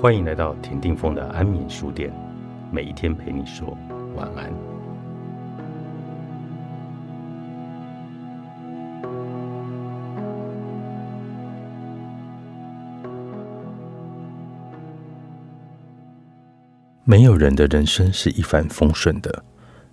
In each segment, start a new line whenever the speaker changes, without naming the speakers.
欢迎来到田定峰的安眠书店，每一天陪你说晚安。没有人的人生是一帆风顺的，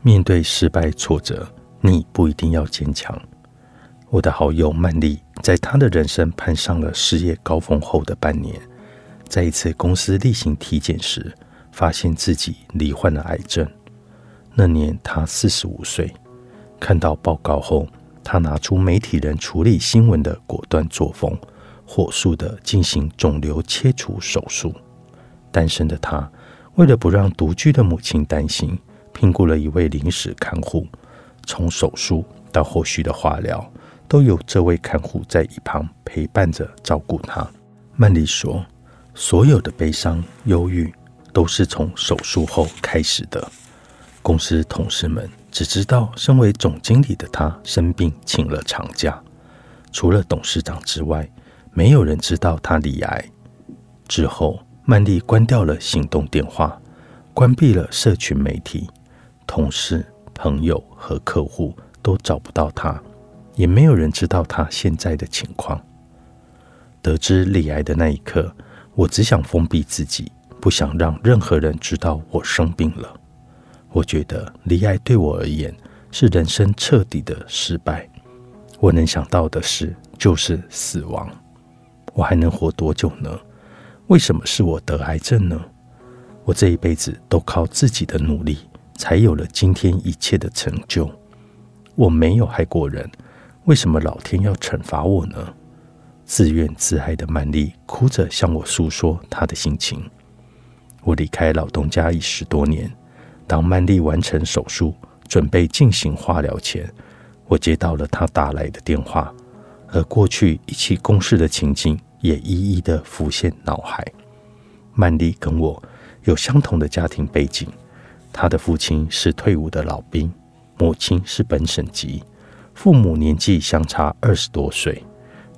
面对失败挫折，你不一定要坚强。我的好友曼丽，在她的人生攀上了事业高峰后的半年。在一次公司例行体检时，发现自己罹患了癌症。那年他四十五岁。看到报告后，他拿出媒体人处理新闻的果断作风，火速的进行肿瘤切除手术。单身的他，为了不让独居的母亲担心，聘雇了一位临时看护。从手术到后续的化疗，都有这位看护在一旁陪伴着照顾他。曼丽说。所有的悲伤、忧郁都是从手术后开始的。公司同事们只知道，身为总经理的他生病，请了长假。除了董事长之外，没有人知道他罹癌。之后，曼丽关掉了行动电话，关闭了社群媒体，同事、朋友和客户都找不到他，也没有人知道他现在的情况。得知罹癌的那一刻。我只想封闭自己，不想让任何人知道我生病了。我觉得离爱对我而言是人生彻底的失败。我能想到的事就是死亡。我还能活多久呢？为什么是我得癌症呢？我这一辈子都靠自己的努力，才有了今天一切的成就。我没有害过人，为什么老天要惩罚我呢？自怨自艾的曼丽哭着向我诉说她的心情。我离开老东家已十多年。当曼丽完成手术，准备进行化疗前，我接到了她打来的电话，而过去一起共事的情景也一一的浮现脑海。曼丽跟我有相同的家庭背景，她的父亲是退伍的老兵，母亲是本省籍，父母年纪相差二十多岁。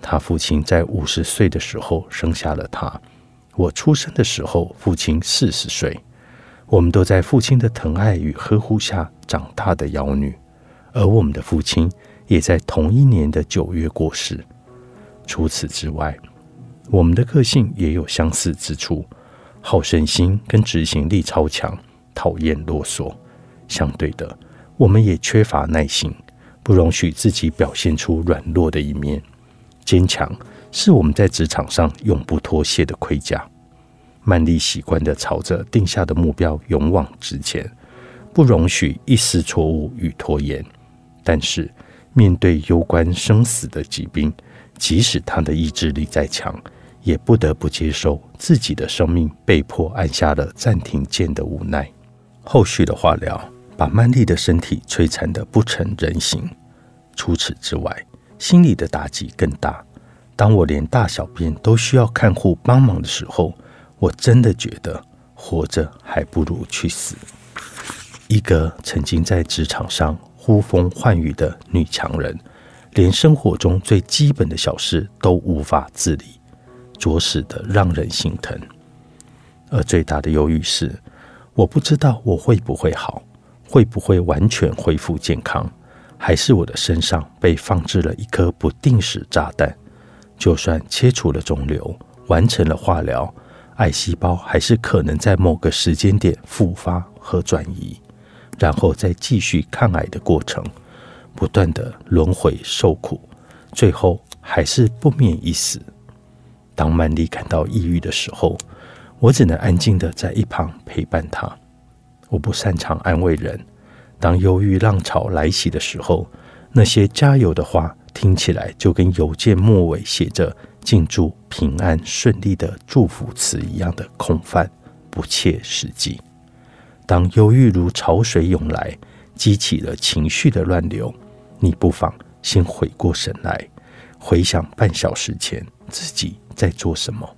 他父亲在五十岁的时候生下了他。我出生的时候，父亲四十岁。我们都在父亲的疼爱与呵护下长大的妖女，而我们的父亲也在同一年的九月过世。除此之外，我们的个性也有相似之处：好胜心跟执行力超强，讨厌啰嗦。相对的，我们也缺乏耐心，不容许自己表现出软弱的一面。坚强是我们在职场上永不脱卸的盔甲。曼丽习惯的朝着定下的目标勇往直前，不容许一丝错误与拖延。但是，面对攸关生死的疾病，即使他的意志力再强，也不得不接受自己的生命被迫按下了暂停键的无奈。后续的化疗把曼丽的身体摧残的不成人形。除此之外，心里的打击更大。当我连大小便都需要看护帮忙的时候，我真的觉得活着还不如去死。一个曾经在职场上呼风唤雨的女强人，连生活中最基本的小事都无法自理，着实的让人心疼。而最大的忧郁是，我不知道我会不会好，会不会完全恢复健康。还是我的身上被放置了一颗不定时炸弹，就算切除了肿瘤，完成了化疗，癌细胞还是可能在某个时间点复发和转移，然后再继续抗癌的过程，不断的轮回受苦，最后还是不免一死。当曼丽感到抑郁的时候，我只能安静的在一旁陪伴她。我不擅长安慰人。当忧郁浪潮来袭的时候，那些加油的话听起来就跟邮件末尾写着“敬祝平安顺利”的祝福词一样的空泛，不切实际。当忧郁如潮水涌来，激起了情绪的乱流，你不妨先回过神来，回想半小时前自己在做什么，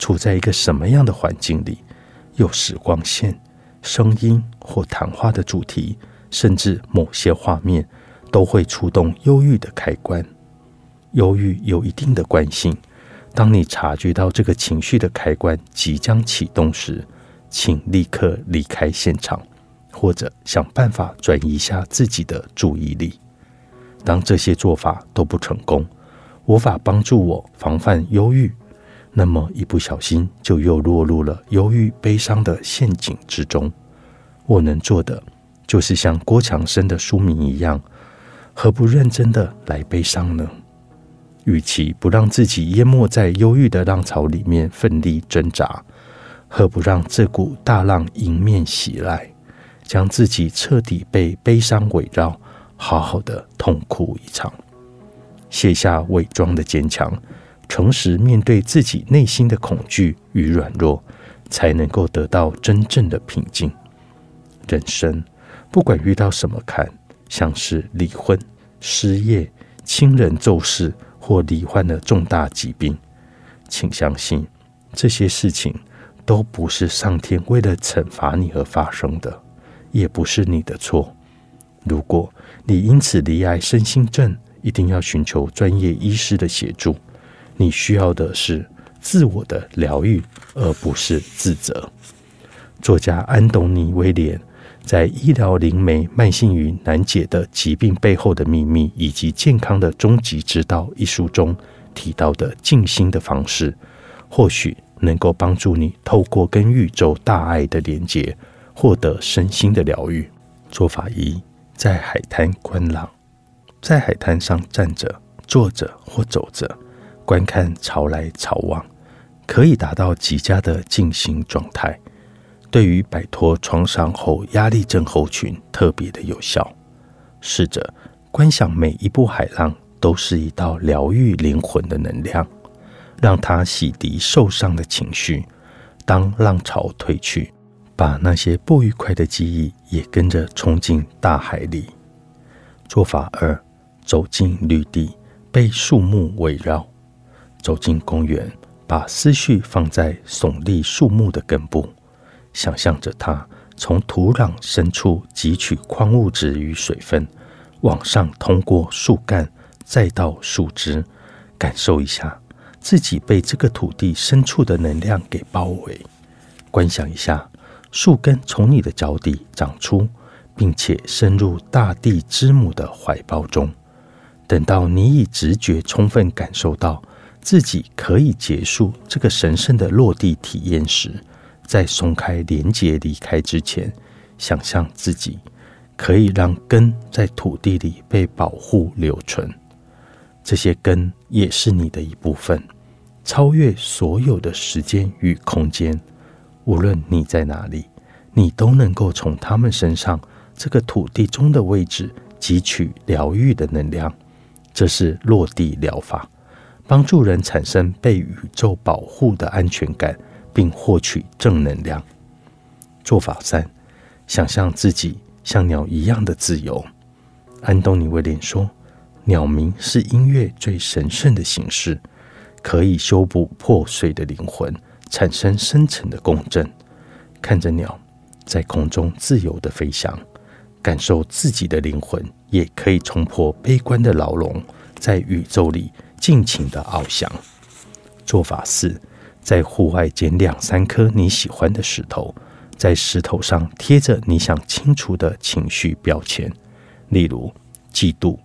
处在一个什么样的环境里，有时光线。声音或谈话的主题，甚至某些画面，都会触动忧郁的开关。忧郁有一定的惯性，当你察觉到这个情绪的开关即将启动时，请立刻离开现场，或者想办法转移一下自己的注意力。当这些做法都不成功，无法帮助我防范忧郁，那么一不小心就又落入了忧郁悲伤的陷阱之中。我能做的，就是像郭强生的书名一样，何不认真的来悲伤呢？与其不让自己淹没在忧郁的浪潮里面奋力挣扎，何不让这股大浪迎面袭来，将自己彻底被悲伤围绕，好好的痛哭一场，卸下伪装的坚强，诚实面对自己内心的恐惧与软弱，才能够得到真正的平静。人生不管遇到什么坎，像是离婚、失业、亲人骤逝。或罹患了重大疾病，请相信这些事情都不是上天为了惩罚你而发生的，也不是你的错。如果你因此罹癌身心症，一定要寻求专业医师的协助。你需要的是自我的疗愈，而不是自责。作家安东尼威廉。在《医疗灵媒慢性与难解的疾病背后的秘密以及健康的终极之道》一书中提到的静心的方式，或许能够帮助你透过跟宇宙大爱的连接，获得身心的疗愈。做法一：在海滩观浪，在海滩上站着、坐着或走着，观看潮来潮往，可以达到极佳的静心状态。对于摆脱创伤后压力症候群特别的有效。试着观想每一步海浪都是一道疗愈灵魂的能量，让它洗涤受伤的情绪。当浪潮退去，把那些不愉快的记忆也跟着冲进大海里。做法二：走进绿地，被树木围绕。走进公园，把思绪放在耸立树木的根部。想象着它从土壤深处汲取矿物质与水分，往上通过树干，再到树枝，感受一下自己被这个土地深处的能量给包围。观想一下，树根从你的脚底长出，并且深入大地之母的怀抱中。等到你以直觉充分感受到自己可以结束这个神圣的落地体验时，在松开连结离开之前，想象自己可以让根在土地里被保护留存。这些根也是你的一部分，超越所有的时间与空间。无论你在哪里，你都能够从他们身上这个土地中的位置汲取疗愈的能量。这是落地疗法，帮助人产生被宇宙保护的安全感。并获取正能量。做法三：想象自己像鸟一样的自由。安东尼威廉说：“鸟鸣是音乐最神圣的形式，可以修补破碎的灵魂，产生深层的共振。看着鸟在空中自由的飞翔，感受自己的灵魂也可以冲破悲观的牢笼，在宇宙里尽情的翱翔。”做法四。在户外捡两三颗你喜欢的石头，在石头上贴着你想清除的情绪标签，例如嫉妒、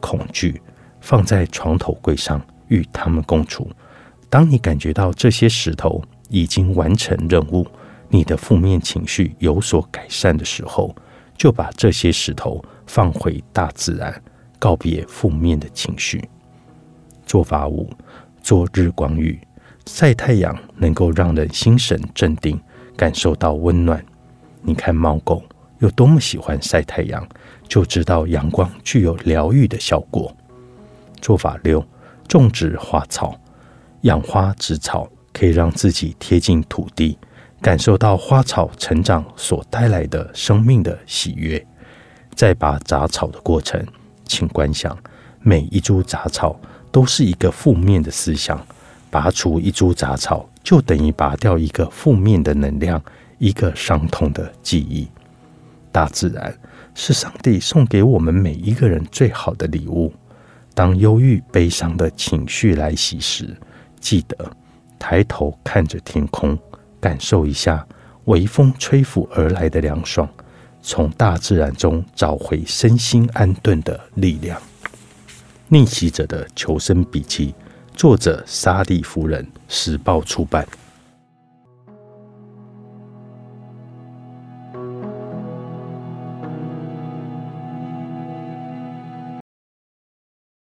恐惧，放在床头柜上与他们共处。当你感觉到这些石头已经完成任务，你的负面情绪有所改善的时候，就把这些石头放回大自然，告别负面的情绪。做法五：做日光浴。晒太阳能够让人心神镇定，感受到温暖。你看猫狗有多么喜欢晒太阳，就知道阳光具有疗愈的效果。做法六：种植花草，养花植草可以让自己贴近土地，感受到花草成长所带来的生命的喜悦。在拔杂草的过程，请观想每一株杂草都是一个负面的思想。拔除一株杂草，就等于拔掉一个负面的能量，一个伤痛的记忆。大自然是上帝送给我们每一个人最好的礼物。当忧郁、悲伤的情绪来袭时，记得抬头看着天空，感受一下微风吹拂而来的凉爽，从大自然中找回身心安顿的力量。逆袭者的求生笔记，作者沙利夫人，时报出版。